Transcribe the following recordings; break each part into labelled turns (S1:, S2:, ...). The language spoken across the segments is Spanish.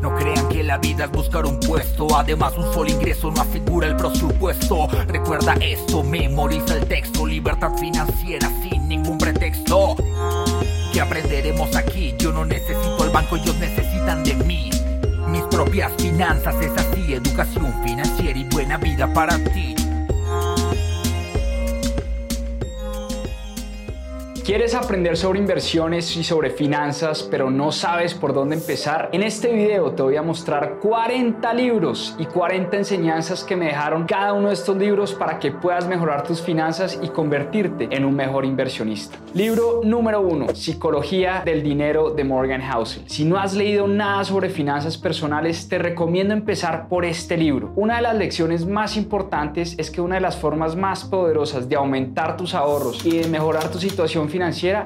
S1: No crean que la vida es buscar un puesto, además un solo ingreso no asegura el presupuesto. Recuerda esto, memoriza el texto, libertad financiera sin ningún pretexto. ¿Qué aprenderemos aquí? Yo no necesito el banco, ellos necesitan de mí. Mis propias finanzas es así, educación financiera y buena vida para ti.
S2: ¿Quieres aprender sobre inversiones y sobre finanzas, pero no sabes por dónde empezar? En este video te voy a mostrar 40 libros y 40 enseñanzas que me dejaron cada uno de estos libros para que puedas mejorar tus finanzas y convertirte en un mejor inversionista. Libro número 1, Psicología del Dinero de Morgan Housel. Si no has leído nada sobre finanzas personales, te recomiendo empezar por este libro. Una de las lecciones más importantes es que una de las formas más poderosas de aumentar tus ahorros y de mejorar tu situación financiera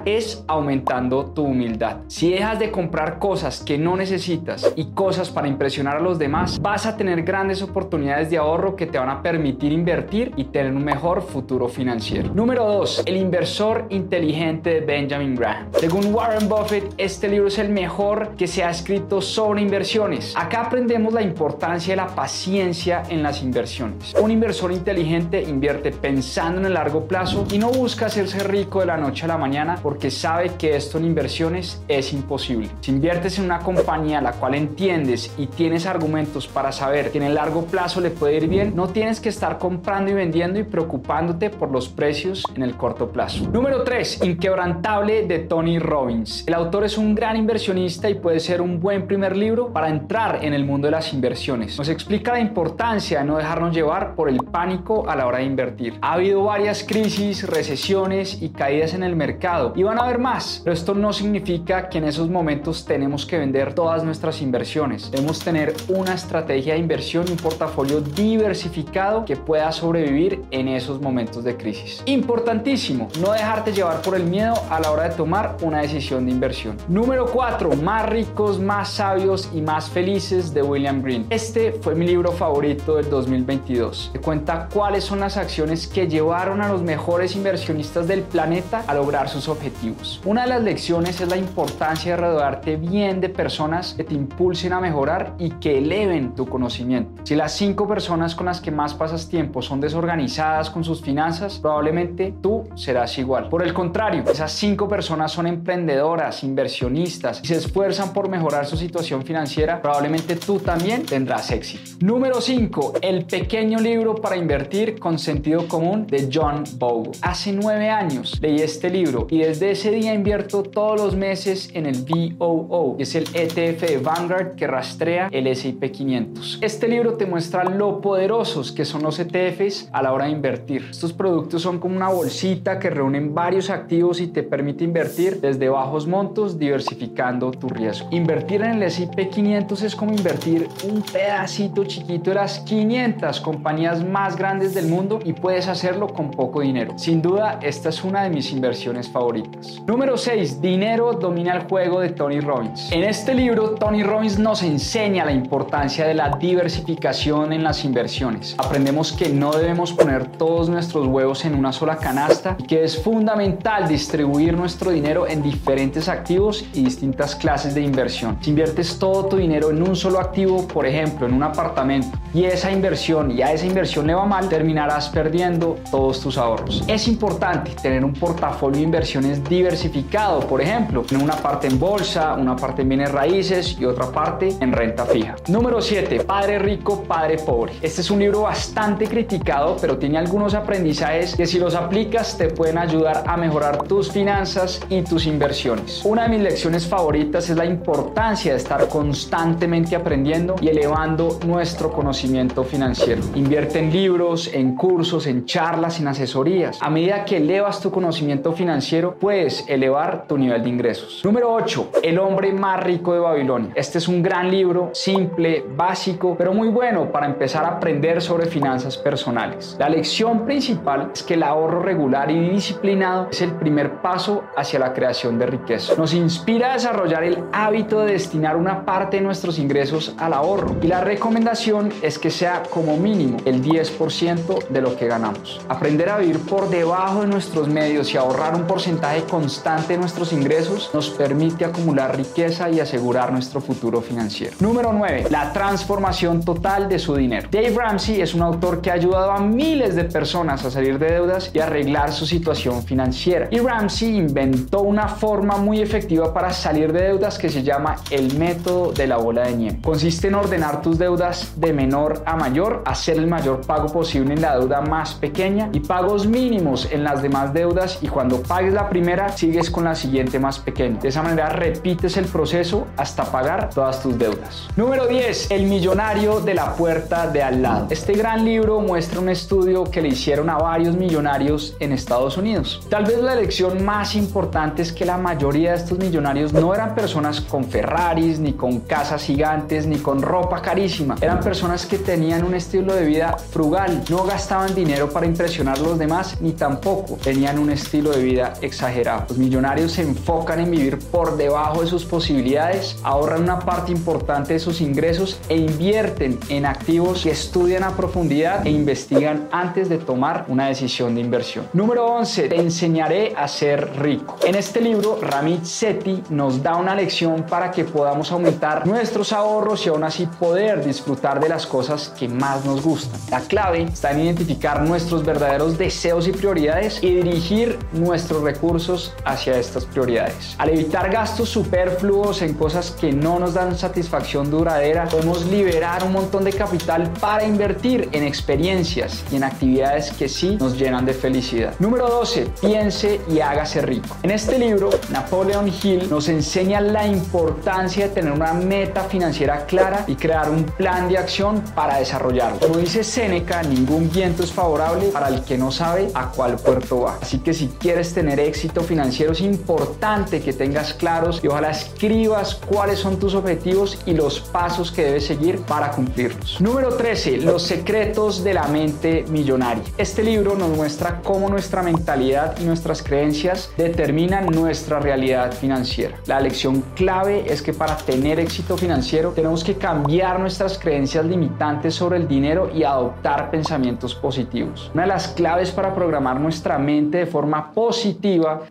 S2: es aumentando tu humildad. Si dejas de comprar cosas que no necesitas y cosas para impresionar a los demás, vas a tener grandes oportunidades de ahorro que te van a permitir invertir y tener un mejor futuro financiero. Número 2. El inversor inteligente de Benjamin Graham. Según Warren Buffett, este libro es el mejor que se ha escrito sobre inversiones. Acá aprendemos la importancia de la paciencia en las inversiones. Un inversor inteligente invierte pensando en el largo plazo y no busca hacerse rico de la noche a la mañana porque sabe que esto en inversiones es imposible. Si inviertes en una compañía la cual entiendes y tienes argumentos para saber que en el largo plazo le puede ir bien, no tienes que estar comprando y vendiendo y preocupándote por los precios en el corto plazo. Número 3. Inquebrantable de Tony Robbins. El autor es un gran inversionista y puede ser un buen primer libro para entrar en el mundo de las inversiones. Nos explica la importancia de no dejarnos llevar por el pánico a la hora de invertir. Ha habido varias crisis, recesiones y caídas en el mercado y van a haber más. Pero esto no significa que en esos momentos tenemos que vender todas nuestras inversiones. Debemos tener una estrategia de inversión y un portafolio diversificado que pueda sobrevivir en esos momentos de crisis. Importantísimo, no dejarte llevar por el miedo a la hora de tomar una decisión de inversión. Número 4. Más ricos, más sabios y más felices de William Green. Este fue mi libro favorito del 2022. Te cuenta cuáles son las acciones que llevaron a los mejores inversionistas del planeta a lograr sus objetivos. Una de las lecciones es la importancia de rodearte bien de personas que te impulsen a mejorar y que eleven tu conocimiento. Si las cinco personas con las que más pasas tiempo son desorganizadas con sus finanzas, probablemente tú serás igual. Por el contrario, esas cinco personas son emprendedoras, inversionistas y se esfuerzan por mejorar su situación financiera, probablemente tú también tendrás éxito. Número 5. El pequeño libro para invertir con sentido común de John Bogle. Hace nueve años leí este libro y desde ese día invierto todos los meses en el VOO, que es el ETF de Vanguard que rastrea el S&P 500. Este libro te muestra lo poderosos que son los ETFs a la hora de invertir. Estos productos son como una bolsita que reúnen varios activos y te permite invertir desde bajos montos diversificando tu riesgo. Invertir en el S&P 500 es como invertir un pedacito chiquito de las 500 compañías más grandes del mundo y puedes hacerlo con poco dinero. Sin duda, esta es una de mis inversiones favoritas. Número 6. Dinero domina el juego de Tony Robbins. En este libro, Tony Robbins nos enseña la importancia de la diversificación en las inversiones. Aprendemos que no debemos poner todos nuestros huevos en una sola canasta y que es fundamental distribuir nuestro dinero en diferentes activos y distintas clases de inversión. Si inviertes todo tu dinero en un solo activo, por ejemplo, en un apartamento, y esa inversión y a esa inversión le va mal, terminarás perdiendo todos tus ahorros. Es importante tener un portafolio inversiones diversificado, por ejemplo, en una parte en bolsa, una parte en bienes raíces y otra parte en renta fija. Número 7. Padre rico, padre pobre. Este es un libro bastante criticado, pero tiene algunos aprendizajes que si los aplicas te pueden ayudar a mejorar tus finanzas y tus inversiones. Una de mis lecciones favoritas es la importancia de estar constantemente aprendiendo y elevando nuestro conocimiento financiero. Invierte en libros, en cursos, en charlas, en asesorías. A medida que elevas tu conocimiento financiero, puedes elevar tu nivel de ingresos. Número 8. El hombre más rico de Babilonia. Este es un gran libro, simple, básico, pero muy bueno para empezar a aprender sobre finanzas personales. La lección principal es que el ahorro regular y disciplinado es el primer paso hacia la creación de riqueza. Nos inspira a desarrollar el hábito de destinar una parte de nuestros ingresos al ahorro y la recomendación es que sea como mínimo el 10% de lo que ganamos. Aprender a vivir por debajo de nuestros medios y ahorrar un porcentaje constante de nuestros ingresos nos permite acumular riqueza y asegurar nuestro futuro financiero. Número 9. La transformación total de su dinero. Dave Ramsey es un autor que ha ayudado a miles de personas a salir de deudas y arreglar su situación financiera. Y Ramsey inventó una forma muy efectiva para salir de deudas que se llama el método de la bola de nieve. Consiste en ordenar tus deudas de menor a mayor, hacer el mayor pago posible en la deuda más pequeña y pagos mínimos en las demás deudas y cuando pagues la primera sigues con la siguiente más pequeña. De esa manera repites el proceso hasta pagar todas tus deudas. Número 10. El millonario de la puerta de al lado. Este gran libro muestra un estudio que le hicieron a varios millonarios en Estados Unidos. Tal vez la lección más importante es que la mayoría de estos millonarios no eran personas con Ferraris, ni con casas gigantes, ni con ropa carísima. Eran personas que tenían un estilo de vida frugal, no gastaban dinero para impresionar a los demás, ni tampoco tenían un estilo de vida exagerado. Los millonarios se enfocan en vivir por debajo de sus posibilidades, ahorran una parte importante de sus ingresos e invierten en activos que estudian a profundidad e investigan antes de tomar una decisión de inversión. Número 11. Te enseñaré a ser rico. En este libro, Ramit Sethi nos da una lección para que podamos aumentar nuestros ahorros y aún así poder disfrutar de las cosas que más nos gustan. La clave está en identificar nuestros verdaderos deseos y prioridades y dirigir nuestros recursos hacia estas prioridades. Al evitar gastos superfluos en cosas que no nos dan satisfacción duradera, podemos liberar un montón de capital para invertir en experiencias y en actividades que sí nos llenan de felicidad. Número 12. Piense y hágase rico. En este libro, Napoleon Hill nos enseña la importancia de tener una meta financiera clara y crear un plan de acción para desarrollarlo. Como dice Seneca, ningún viento es favorable para el que no sabe a cuál puerto va. Así que si quieres tener éxito financiero es importante que tengas claros y ojalá escribas cuáles son tus objetivos y los pasos que debes seguir para cumplirlos. Número 13. Los secretos de la mente millonaria. Este libro nos muestra cómo nuestra mentalidad y nuestras creencias determinan nuestra realidad financiera. La lección clave es que para tener éxito financiero tenemos que cambiar nuestras creencias limitantes sobre el dinero y adoptar pensamientos positivos. Una de las claves para programar nuestra mente de forma positiva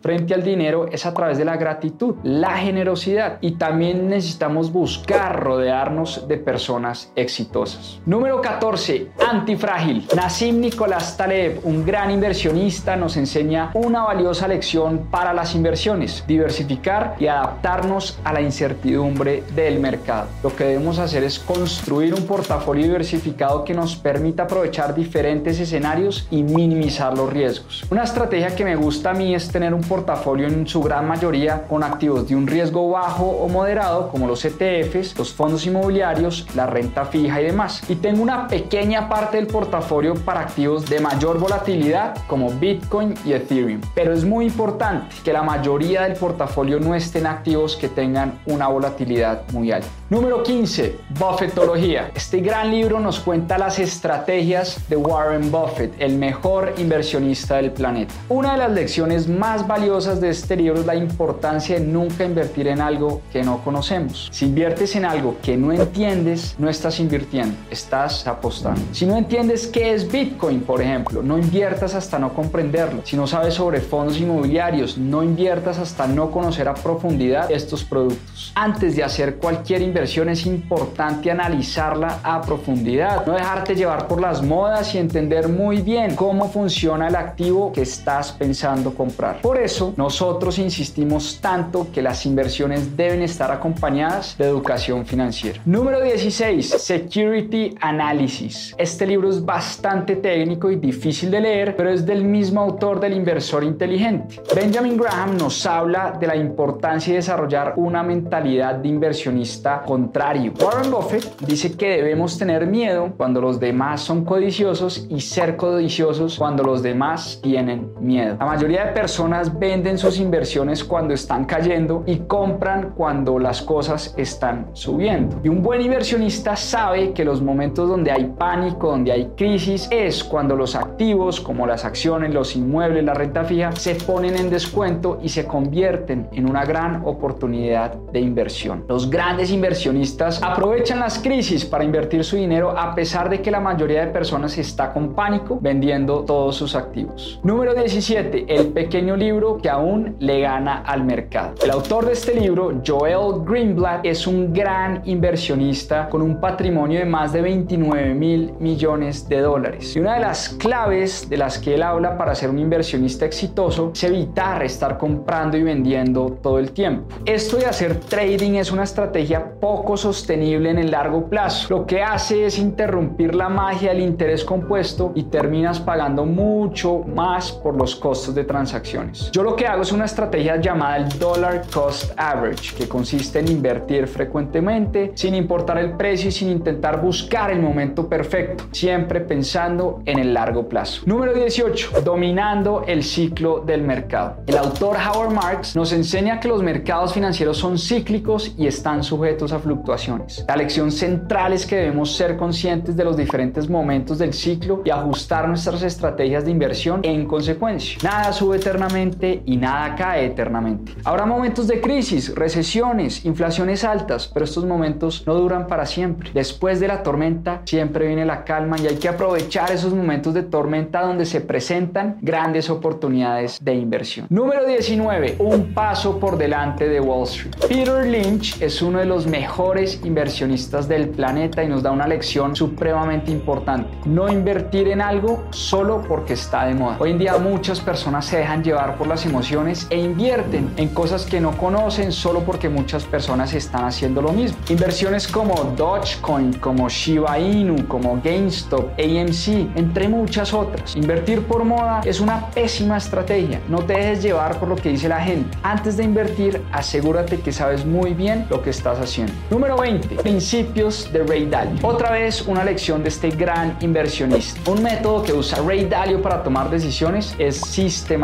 S2: frente al dinero es a través de la gratitud, la generosidad y también necesitamos buscar rodearnos de personas exitosas. Número 14. Antifrágil. Nassim Nicolás Taleb, un gran inversionista, nos enseña una valiosa lección para las inversiones, diversificar y adaptarnos a la incertidumbre del mercado. Lo que debemos hacer es construir un portafolio diversificado que nos permita aprovechar diferentes escenarios y minimizar los riesgos. Una estrategia que me gusta a mí es tener un portafolio en su gran mayoría con activos de un riesgo bajo o moderado como los ETFs, los fondos inmobiliarios, la renta fija y demás. Y tengo una pequeña parte del portafolio para activos de mayor volatilidad como Bitcoin y Ethereum. Pero es muy importante que la mayoría del portafolio no estén activos que tengan una volatilidad muy alta. Número 15. Buffettología. Este gran libro nos cuenta las estrategias de Warren Buffett, el mejor inversionista del planeta. Una de las lecciones más valiosas de este libro es la importancia de nunca invertir en algo que no conocemos. Si inviertes en algo que no entiendes, no estás invirtiendo, estás apostando. Si no entiendes qué es Bitcoin, por ejemplo, no inviertas hasta no comprenderlo. Si no sabes sobre fondos inmobiliarios, no inviertas hasta no conocer a profundidad estos productos. Antes de hacer cualquier inversión es importante analizarla a profundidad, no dejarte llevar por las modas y entender muy bien cómo funciona el activo que estás pensando comprar. Por eso, nosotros insistimos tanto que las inversiones deben estar acompañadas de educación financiera. Número 16. Security Analysis. Este libro es bastante técnico y difícil de leer, pero es del mismo autor del inversor inteligente. Benjamin Graham nos habla de la importancia de desarrollar una mentalidad de inversionista contrario. Warren Buffett dice que debemos tener miedo cuando los demás son codiciosos y ser codiciosos cuando los demás tienen miedo. La mayoría de personas venden sus inversiones cuando están cayendo y compran cuando las cosas están subiendo. Y un buen inversionista sabe que los momentos donde hay pánico, donde hay crisis, es cuando los activos como las acciones, los inmuebles, la renta fija se ponen en descuento y se convierten en una gran oportunidad de inversión. Los grandes inversionistas aprovechan las crisis para invertir su dinero a pesar de que la mayoría de personas está con pánico vendiendo todos sus activos. Número 17. El pequeño libro que aún le gana al mercado. El autor de este libro, Joel Greenblatt, es un gran inversionista con un patrimonio de más de 29 mil millones de dólares. Y una de las claves de las que él habla para ser un inversionista exitoso es evitar estar comprando y vendiendo todo el tiempo. Esto de hacer trading es una estrategia poco sostenible en el largo plazo. Lo que hace es interrumpir la magia del interés compuesto y terminas pagando mucho más por los costos de transacciones. Yo lo que hago es una estrategia llamada el Dollar Cost Average, que consiste en invertir frecuentemente sin importar el precio y sin intentar buscar el momento perfecto, siempre pensando en el largo plazo. Número 18. Dominando el ciclo del mercado. El autor Howard Marks nos enseña que los mercados financieros son cíclicos y están sujetos a fluctuaciones. La lección central es que debemos ser conscientes de los diferentes momentos del ciclo y ajustar nuestras estrategias de inversión en consecuencia. Nada eternamente y nada cae eternamente. Habrá momentos de crisis, recesiones, inflaciones altas, pero estos momentos no duran para siempre. Después de la tormenta siempre viene la calma y hay que aprovechar esos momentos de tormenta donde se presentan grandes oportunidades de inversión. Número 19. Un paso por delante de Wall Street. Peter Lynch es uno de los mejores inversionistas del planeta y nos da una lección supremamente importante. No invertir en algo solo porque está de moda. Hoy en día muchas personas se dejan llevar por las emociones e invierten en cosas que no conocen solo porque muchas personas están haciendo lo mismo. Inversiones como Dogecoin, como Shiba Inu, como GameStop, AMC, entre muchas otras. Invertir por moda es una pésima estrategia. No te dejes llevar por lo que dice la gente. Antes de invertir, asegúrate que sabes muy bien lo que estás haciendo. Número 20. Principios de Ray Dalio. Otra vez una lección de este gran inversionista. Un método que usa Ray Dalio para tomar decisiones es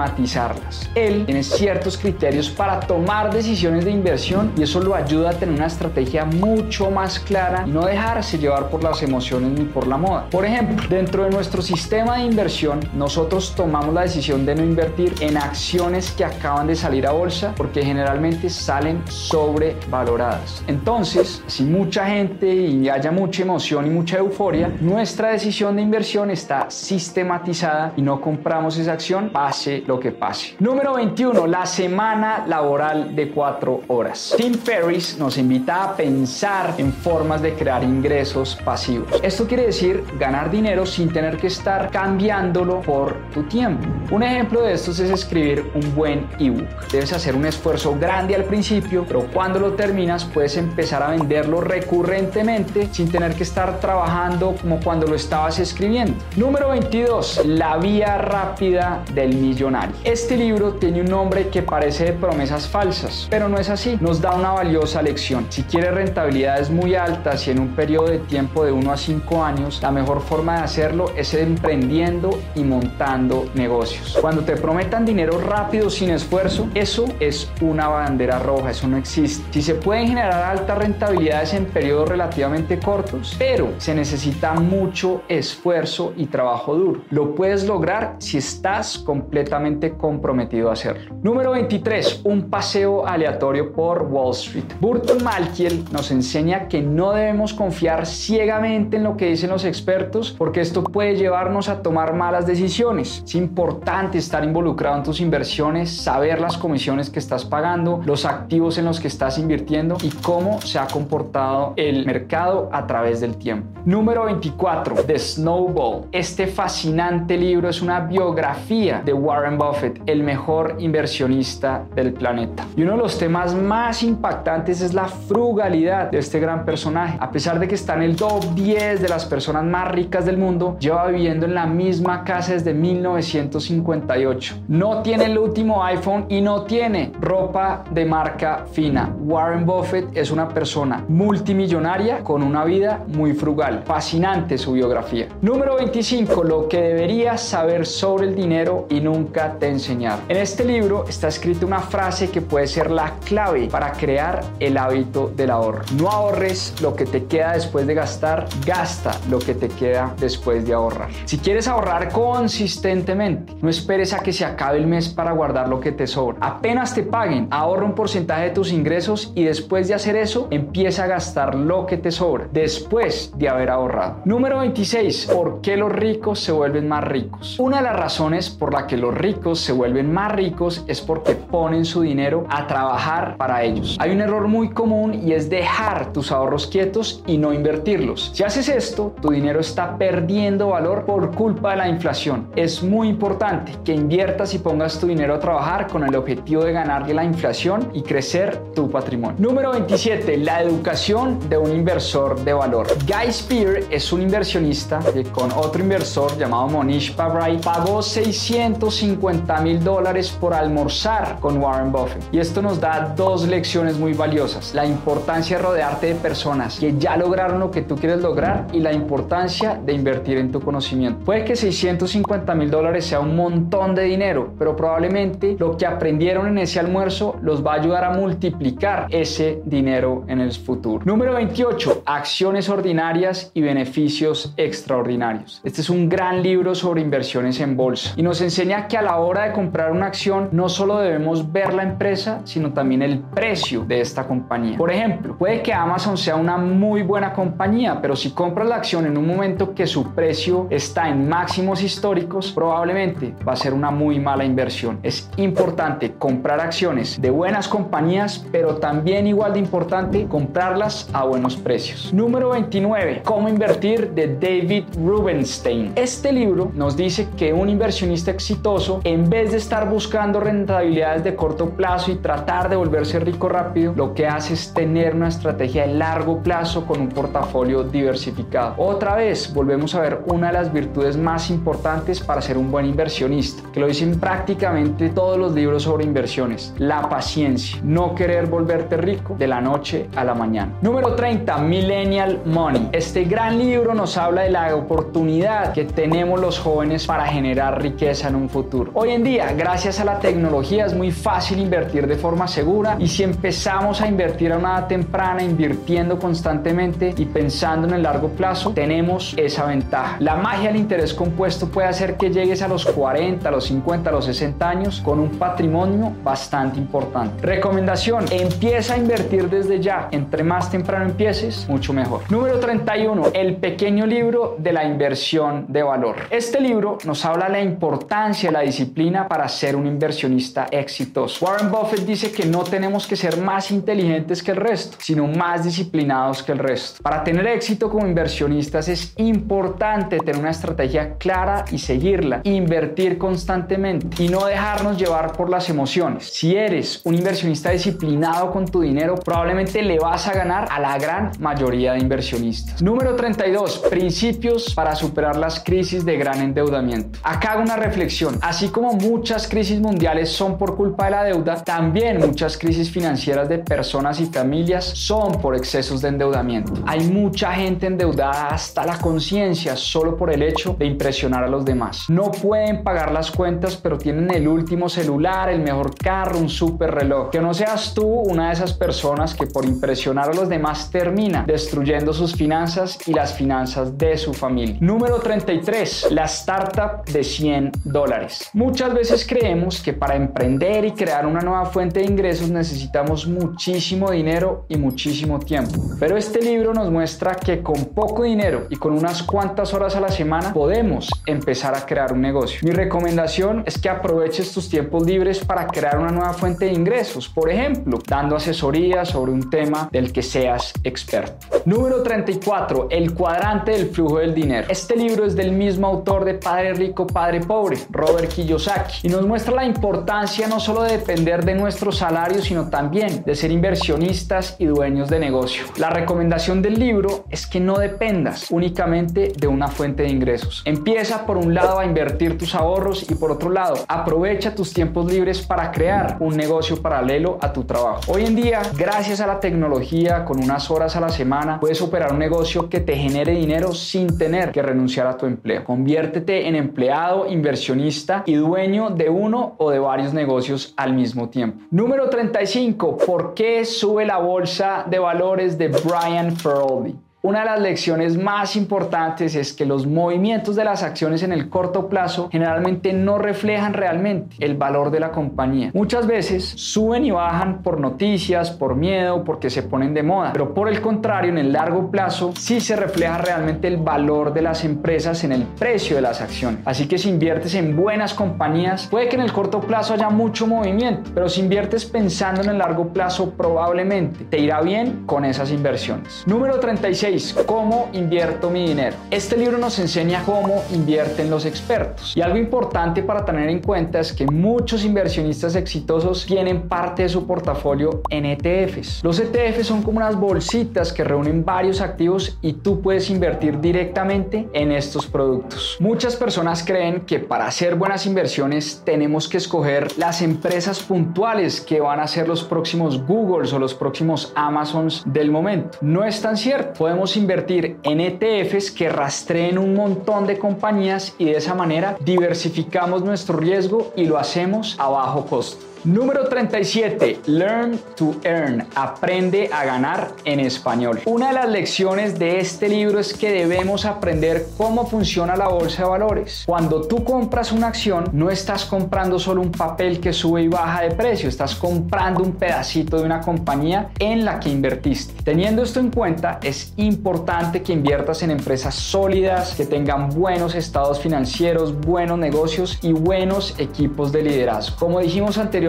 S2: sistematizarlas. Él tiene ciertos criterios para tomar decisiones de inversión y eso lo ayuda a tener una estrategia mucho más clara y no dejarse llevar por las emociones ni por la moda. Por ejemplo, dentro de nuestro sistema de inversión, nosotros tomamos la decisión de no invertir en acciones que acaban de salir a bolsa porque generalmente salen sobrevaloradas. Entonces, si mucha gente y haya mucha emoción y mucha euforia, nuestra decisión de inversión está sistematizada y no compramos esa acción pase lo que pase. Número 21. La semana laboral de 4 horas. Tim Ferriss nos invita a pensar en formas de crear ingresos pasivos. Esto quiere decir ganar dinero sin tener que estar cambiándolo por tu tiempo. Un ejemplo de esto es escribir un buen ebook. Debes hacer un esfuerzo grande al principio, pero cuando lo terminas puedes empezar a venderlo recurrentemente sin tener que estar trabajando como cuando lo estabas escribiendo. Número 22. La vía rápida del millonario. Este libro tiene un nombre que parece de promesas falsas, pero no es así. Nos da una valiosa lección. Si quieres rentabilidades muy altas y en un periodo de tiempo de 1 a 5 años, la mejor forma de hacerlo es emprendiendo y montando negocios. Cuando te prometan dinero rápido sin esfuerzo, eso es una bandera roja, eso no existe. Si se pueden generar altas rentabilidades en periodos relativamente cortos, pero se necesita mucho esfuerzo y trabajo duro. Lo puedes lograr si estás completamente comprometido a hacerlo. Número 23. Un paseo aleatorio por Wall Street. Burton Malkiel nos enseña que no debemos confiar ciegamente en lo que dicen los expertos porque esto puede llevarnos a tomar malas decisiones. Es importante estar involucrado en tus inversiones, saber las comisiones que estás pagando, los activos en los que estás invirtiendo y cómo se ha comportado el mercado a través del tiempo. Número 24. The Snowball. Este fascinante libro es una biografía de Warren Buffett Buffett, el mejor inversionista del planeta. Y uno de los temas más impactantes es la frugalidad de este gran personaje. A pesar de que está en el top 10 de las personas más ricas del mundo, lleva viviendo en la misma casa desde 1958. No tiene el último iPhone y no tiene ropa de marca fina. Warren Buffett es una persona multimillonaria con una vida muy frugal. Fascinante su biografía. Número 25. Lo que deberías saber sobre el dinero y nunca te enseñaron. En este libro está escrita una frase que puede ser la clave para crear el hábito del ahorro. No ahorres lo que te queda después de gastar, gasta lo que te queda después de ahorrar. Si quieres ahorrar consistentemente, no esperes a que se acabe el mes para guardar lo que te sobra. Apenas te paguen, ahorra un porcentaje de tus ingresos y después de hacer eso, empieza a gastar lo que te sobra después de haber ahorrado. Número 26. ¿Por qué los ricos se vuelven más ricos? Una de las razones por la que los ricos se vuelven más ricos es porque ponen su dinero a trabajar para ellos. Hay un error muy común y es dejar tus ahorros quietos y no invertirlos. Si haces esto, tu dinero está perdiendo valor por culpa de la inflación. Es muy importante que inviertas y pongas tu dinero a trabajar con el objetivo de ganarle la inflación y crecer tu patrimonio. Número 27. La educación de un inversor de valor. Guy Spear es un inversionista que con otro inversor llamado Monish Pabrai pagó 650 mil dólares por almorzar con Warren Buffett. Y esto nos da dos lecciones muy valiosas. La importancia de rodearte de personas que ya lograron lo que tú quieres lograr y la importancia de invertir en tu conocimiento. Puede que 650 mil dólares sea un montón de dinero, pero probablemente lo que aprendieron en ese almuerzo los va a ayudar a multiplicar ese dinero en el futuro. Número 28. Acciones ordinarias y beneficios extraordinarios. Este es un gran libro sobre inversiones en bolsa y nos enseña que a la hora de comprar una acción no solo debemos ver la empresa, sino también el precio de esta compañía. Por ejemplo, puede que Amazon sea una muy buena compañía, pero si compras la acción en un momento que su precio está en máximos históricos, probablemente va a ser una muy mala inversión. Es importante comprar acciones de buenas compañías, pero también igual de importante comprarlas a buenos precios. Número 29. Cómo invertir de David Rubenstein. Este libro nos dice que un inversionista exitoso, en vez de estar buscando rentabilidades de corto plazo y tratar de volverse rico rápido, lo que hace es tener una estrategia de largo plazo con un portafolio diversificado. Otra vez, volvemos a ver una de las virtudes más importantes para ser un buen inversionista, que lo dicen prácticamente todos los libros sobre inversiones, la paciencia, no querer volverte rico de la noche a la mañana. Número 30, Millennial Money. Este gran libro nos habla de la oportunidad que tenemos los jóvenes para generar riqueza en un futuro. Hoy en día, gracias a la tecnología, es muy fácil invertir de forma segura y si empezamos a invertir a una edad temprana, invirtiendo constantemente y pensando en el largo plazo, tenemos esa ventaja. La magia del interés compuesto puede hacer que llegues a los 40, a los 50, a los 60 años con un patrimonio bastante importante. Recomendación, empieza a invertir desde ya. Entre más temprano empieces, mucho mejor. Número 31, el pequeño libro de la inversión de valor. Este libro nos habla de la importancia de la disciplina para ser un inversionista exitoso. Warren Buffett dice que no tenemos que ser más inteligentes que el resto, sino más disciplinados que el resto. Para tener éxito como inversionistas es importante tener una estrategia clara y seguirla, invertir constantemente y no dejarnos llevar por las emociones. Si eres un inversionista disciplinado con tu dinero, probablemente le vas a ganar a la gran mayoría de inversionistas. Número 32. Principios para superar las crisis de gran endeudamiento. Acá hago una reflexión. Así como muchas crisis mundiales son por culpa de la deuda, también muchas crisis financieras de personas y familias son por excesos de endeudamiento. Hay mucha gente endeudada hasta la conciencia solo por el hecho de impresionar a los demás. No pueden pagar las cuentas, pero tienen el último celular, el mejor carro, un super reloj. Que no seas tú una de esas personas que por impresionar a los demás termina destruyendo sus finanzas y las finanzas de su familia. Número 33. La startup de 100 dólares. Muchas veces creemos que para emprender y crear una nueva fuente de ingresos necesitamos muchísimo dinero y muchísimo tiempo. Pero este libro nos muestra que con poco dinero y con unas cuantas horas a la semana podemos empezar a crear un negocio. Mi recomendación es que aproveches tus tiempos libres para crear una nueva fuente de ingresos. Por ejemplo, dando asesoría sobre un tema del que seas experto. Número 34. El cuadrante del flujo del dinero. Este libro es del mismo autor de Padre Rico, Padre Pobre, Robert Kiyosaki, y nos muestra la importancia no solo de depender de nuestro salario, sino también de ser inversionistas y dueños de negocio. La recomendación del libro es que no dependas únicamente de una fuente de ingresos. Empieza por un lado a invertir tus ahorros y por otro lado aprovecha tus tiempos libres para crear un negocio paralelo a tu trabajo. Hoy en día, gracias a la tecnología, con unas horas a la semana, puedes operar un negocio que te genere dinero sin tener que renunciar a tu empleo. Conviértete en empleado, inversionista y dueño de uno o de varios negocios al mismo tiempo. Número 35. ¿Por qué sube la bolsa de valores de Brian Feroldi? Una de las lecciones más importantes es que los movimientos de las acciones en el corto plazo generalmente no reflejan realmente el valor de la compañía. Muchas veces suben y bajan por noticias, por miedo, porque se ponen de moda, pero por el contrario, en el largo plazo sí se refleja realmente el valor de las empresas en el precio de las acciones. Así que si inviertes en buenas compañías, puede que en el corto plazo haya mucho movimiento, pero si inviertes pensando en el largo plazo, probablemente te irá bien con esas inversiones. Número 36 ¿Cómo invierto mi dinero? Este libro nos enseña cómo invierten los expertos. Y algo importante para tener en cuenta es que muchos inversionistas exitosos tienen parte de su portafolio en ETFs. Los ETFs son como unas bolsitas que reúnen varios activos y tú puedes invertir directamente en estos productos. Muchas personas creen que para hacer buenas inversiones tenemos que escoger las empresas puntuales que van a ser los próximos Googles o los próximos Amazons del momento. No es tan cierto. Invertir en ETFs que rastreen un montón de compañías y de esa manera diversificamos nuestro riesgo y lo hacemos a bajo costo. Número 37. Learn to Earn. Aprende a ganar en español. Una de las lecciones de este libro es que debemos aprender cómo funciona la bolsa de valores. Cuando tú compras una acción, no estás comprando solo un papel que sube y baja de precio, estás comprando un pedacito de una compañía en la que invertiste. Teniendo esto en cuenta, es importante que inviertas en empresas sólidas, que tengan buenos estados financieros, buenos negocios y buenos equipos de liderazgo. Como dijimos anteriormente,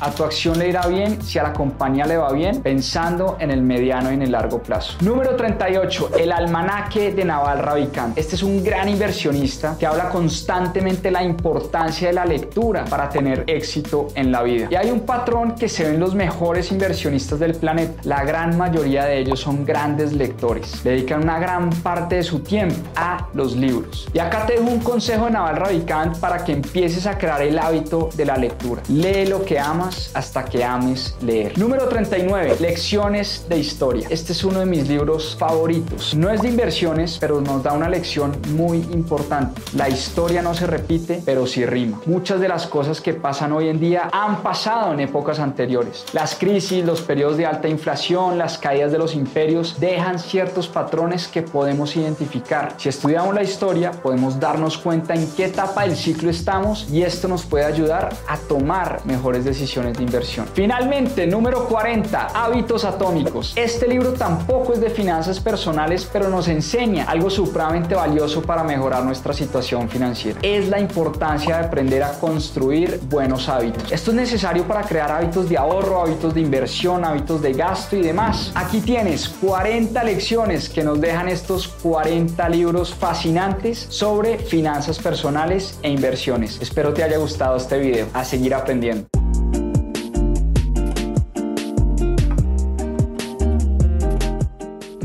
S2: a tu acción le irá bien si a la compañía le va bien, pensando en el mediano y en el largo plazo. Número 38, el almanaque de Naval Ravikant. Este es un gran inversionista que habla constantemente la importancia de la lectura para tener éxito en la vida. Y hay un patrón que se ven los mejores inversionistas del planeta. La gran mayoría de ellos son grandes lectores. Dedican una gran parte de su tiempo a los libros. Y acá te dejo un consejo de Naval Ravikant para que empieces a crear el hábito de la lectura. Léelo que amas hasta que ames leer. Número 39. Lecciones de historia. Este es uno de mis libros favoritos. No es de inversiones, pero nos da una lección muy importante. La historia no se repite, pero sí rima. Muchas de las cosas que pasan hoy en día han pasado en épocas anteriores. Las crisis, los periodos de alta inflación, las caídas de los imperios dejan ciertos patrones que podemos identificar. Si estudiamos la historia, podemos darnos cuenta en qué etapa del ciclo estamos y esto nos puede ayudar a tomar mejor decisiones de inversión. Finalmente, número 40, hábitos atómicos. Este libro tampoco es de finanzas personales, pero nos enseña algo supremamente valioso para mejorar nuestra situación financiera. Es la importancia de aprender a construir buenos hábitos. Esto es necesario para crear hábitos de ahorro, hábitos de inversión, hábitos de gasto y demás. Aquí tienes 40 lecciones que nos dejan estos 40 libros fascinantes sobre finanzas personales e inversiones. Espero te haya gustado este video. A seguir aprendiendo.